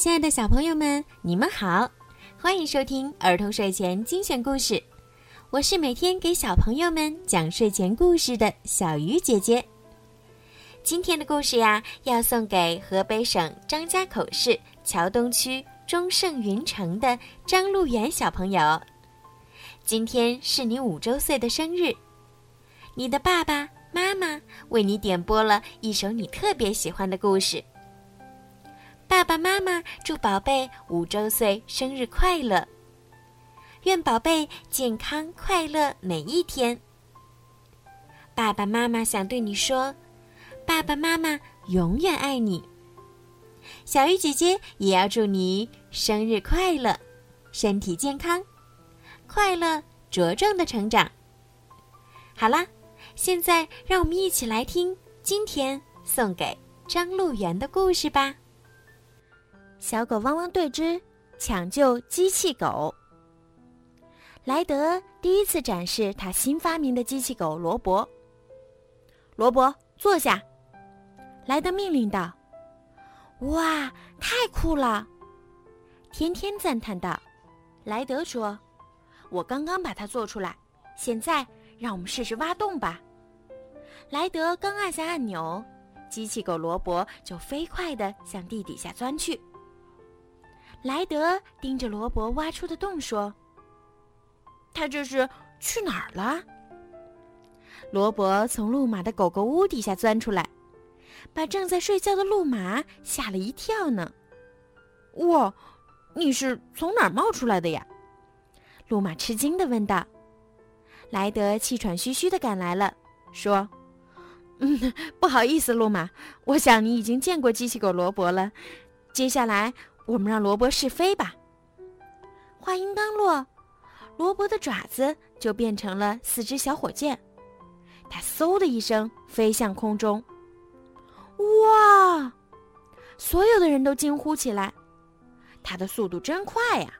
亲爱的小朋友们，你们好，欢迎收听儿童睡前精选故事。我是每天给小朋友们讲睡前故事的小鱼姐姐。今天的故事呀，要送给河北省张家口市桥东区中盛云城的张路元小朋友。今天是你五周岁的生日，你的爸爸妈妈为你点播了一首你特别喜欢的故事。爸爸妈妈祝宝贝五周岁生日快乐，愿宝贝健康快乐每一天。爸爸妈妈想对你说，爸爸妈妈永远爱你。小鱼姐姐也要祝你生日快乐，身体健康。快乐茁壮的成长。好啦，现在让我们一起来听今天送给张路元的故事吧。小狗汪汪队之抢救机器狗。莱德第一次展示他新发明的机器狗罗伯。罗伯，坐下。莱德命令道：“哇，太酷了！”天天赞叹道：“莱德说。”我刚刚把它做出来，现在让我们试试挖洞吧。莱德刚按下按钮，机器狗罗伯就飞快地向地底下钻去。莱德盯着罗伯挖出的洞说：“他这是去哪儿了？”罗伯从路马的狗狗屋底下钻出来，把正在睡觉的路马吓了一跳呢。“哇，你是从哪儿冒出来的呀？”路马吃惊地问道：“莱德气喘吁吁地赶来了，说：‘嗯，不好意思，路马，我想你已经见过机器狗罗伯了。接下来，我们让罗伯试飞吧。’话音刚落，罗伯的爪子就变成了四只小火箭，它嗖的一声飞向空中。哇！所有的人都惊呼起来：‘它的速度真快呀！’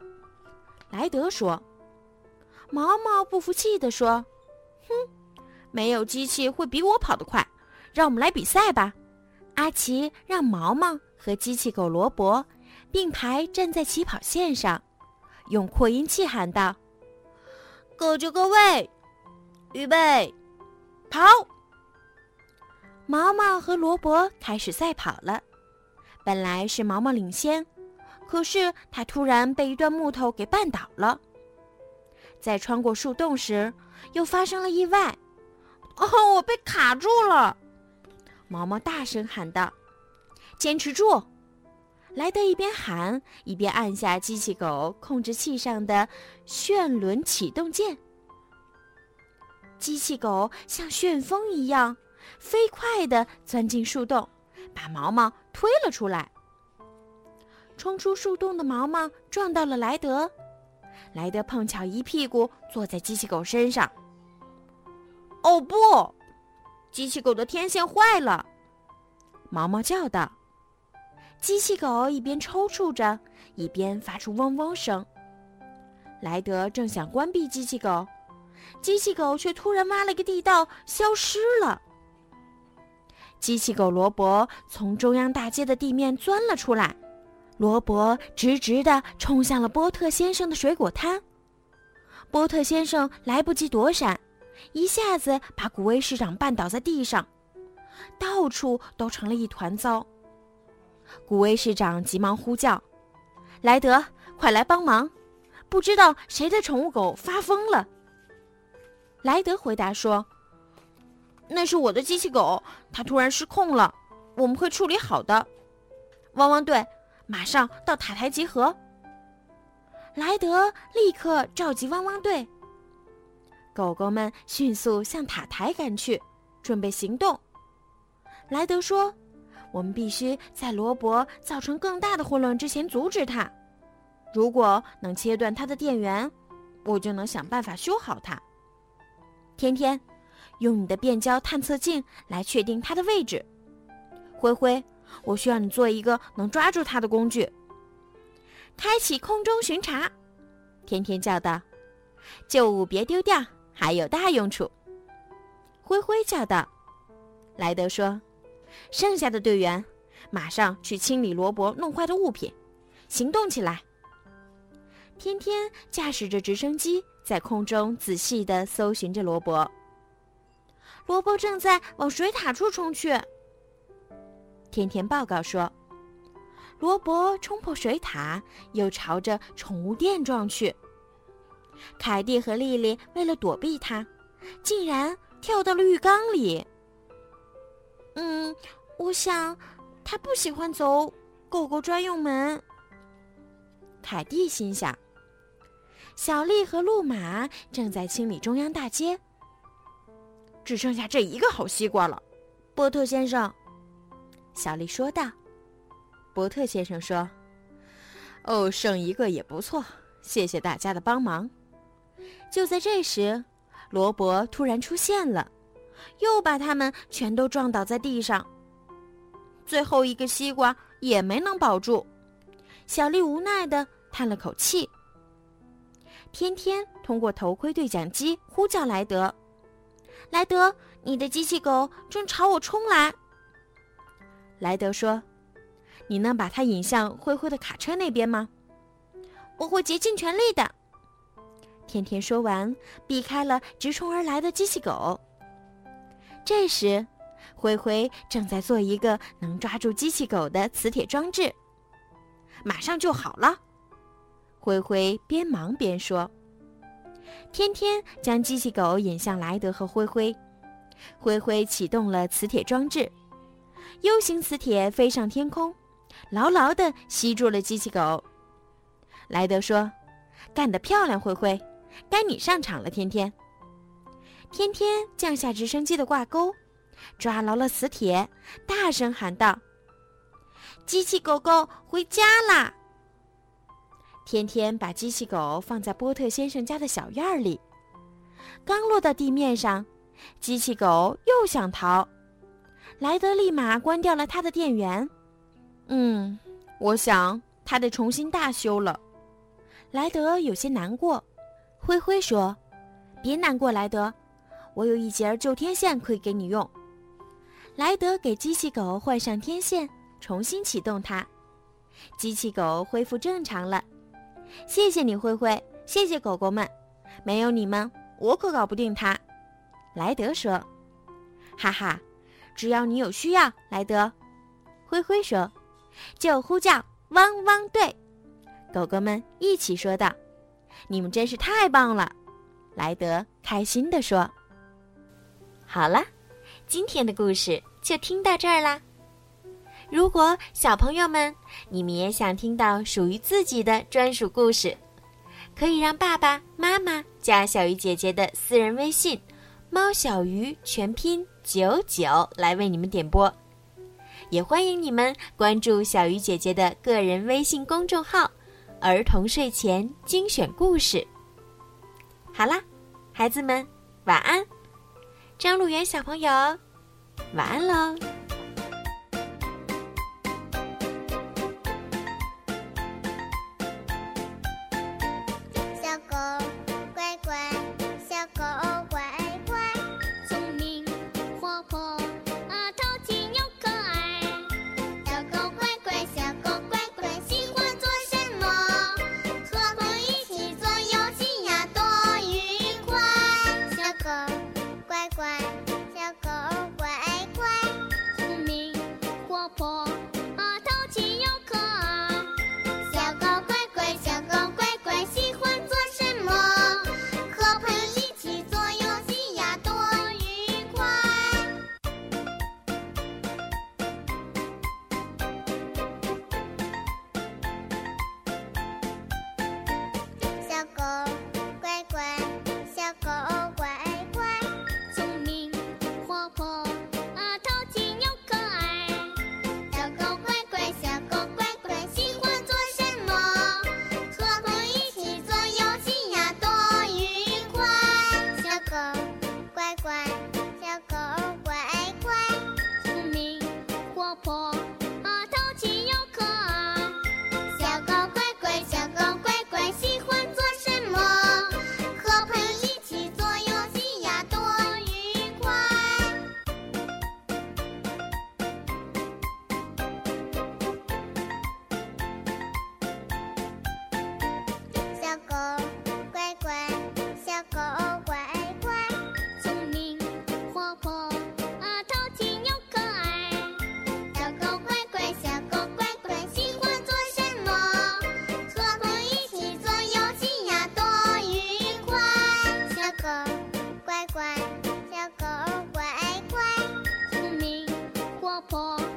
莱德说。”毛毛不服气地说：“哼，没有机器会比我跑得快，让我们来比赛吧。”阿奇让毛毛和机器狗罗伯并排站在起跑线上，用扩音器喊道：“各就各位，预备，跑！”毛毛和罗伯开始赛跑了。本来是毛毛领先，可是他突然被一段木头给绊倒了。在穿过树洞时，又发生了意外。哦，我被卡住了！毛毛大声喊道：“坚持住！”莱德一边喊，一边按下机器狗控制器上的旋轮启动键。机器狗像旋风一样，飞快地钻进树洞，把毛毛推了出来。冲出树洞的毛毛撞到了莱德。莱德碰巧一屁股坐在机器狗身上。哦不！机器狗的天线坏了，毛毛叫道。机器狗一边抽搐着，一边发出嗡嗡声。莱德正想关闭机器狗，机器狗却突然挖了个地道，消失了。机器狗罗伯从中央大街的地面钻了出来。罗伯直直地冲向了波特先生的水果摊，波特先生来不及躲闪，一下子把古威市长绊倒在地上，到处都成了一团糟。古威市长急忙呼叫：“莱德，快来帮忙！不知道谁的宠物狗发疯了。”莱德回答说：“那是我的机器狗，它突然失控了，我们会处理好的。”汪汪队。马上到塔台集合。莱德立刻召集汪汪队，狗狗们迅速向塔台赶去，准备行动。莱德说：“我们必须在罗伯造成更大的混乱之前阻止他。如果能切断他的电源，我就能想办法修好它。天天，用你的变焦探测镜来确定它的位置。灰灰。”我需要你做一个能抓住它的工具。开启空中巡查，天天叫道：“旧物别丢掉，还有大用处。”灰灰叫道：“莱德说，剩下的队员马上去清理罗伯弄坏的物品，行动起来！天天驾驶着直升机在空中仔细地搜寻着罗伯。罗伯正在往水塔处冲去。天天报告说，罗伯冲破水塔，又朝着宠物店撞去。凯蒂和丽丽为了躲避他，竟然跳到了浴缸里。嗯，我想他不喜欢走狗狗专用门。凯蒂心想。小丽和路马正在清理中央大街。只剩下这一个好西瓜了，波特先生。小丽说道。波特先生说：“哦，剩一个也不错，谢谢大家的帮忙。”就在这时，罗伯突然出现了，又把他们全都撞倒在地上。最后一个西瓜也没能保住，小丽无奈的叹了口气。天天通过头盔对讲机呼叫莱德：“莱德，你的机器狗正朝我冲来。”莱德说：“你能把它引向灰灰的卡车那边吗？”“我会竭尽全力的。”天天说完，避开了直冲而来的机器狗。这时，灰灰正在做一个能抓住机器狗的磁铁装置，马上就好了。灰灰边忙边说：“天天将机器狗引向莱德和灰灰。灰灰启动了磁铁装置，U 型磁铁飞上天空，牢牢地吸住了机器狗。”莱德说：“干得漂亮，灰灰！该你上场了，天天。”天天降下直升机的挂钩，抓牢了磁铁，大声喊道：“机器狗狗回家啦！”天天把机器狗放在波特先生家的小院里，刚落到地面上，机器狗又想逃，莱德立马关掉了他的电源。嗯，我想他得重新大修了。莱德有些难过。灰灰说：“别难过，莱德，我有一节旧天线可以给你用。”莱德给机器狗换上天线，重新启动它，机器狗恢复正常了。谢谢你，灰灰。谢谢狗狗们，没有你们，我可搞不定它。莱德说：“哈哈，只要你有需要，莱德。”灰灰说：“就呼叫汪汪队。”狗狗们一起说道：“你们真是太棒了！”莱德开心地说：“好了，今天的故事就听到这儿啦。如果小朋友们你们也想听到属于自己的专属故事，可以让爸爸妈妈加小鱼姐姐的私人微信“猫小鱼”全拼九九来为你们点播。也欢迎你们关注小鱼姐姐的个人微信公众号“儿童睡前精选故事”。好啦，孩子们晚安，张璐元小朋友晚安喽。婆。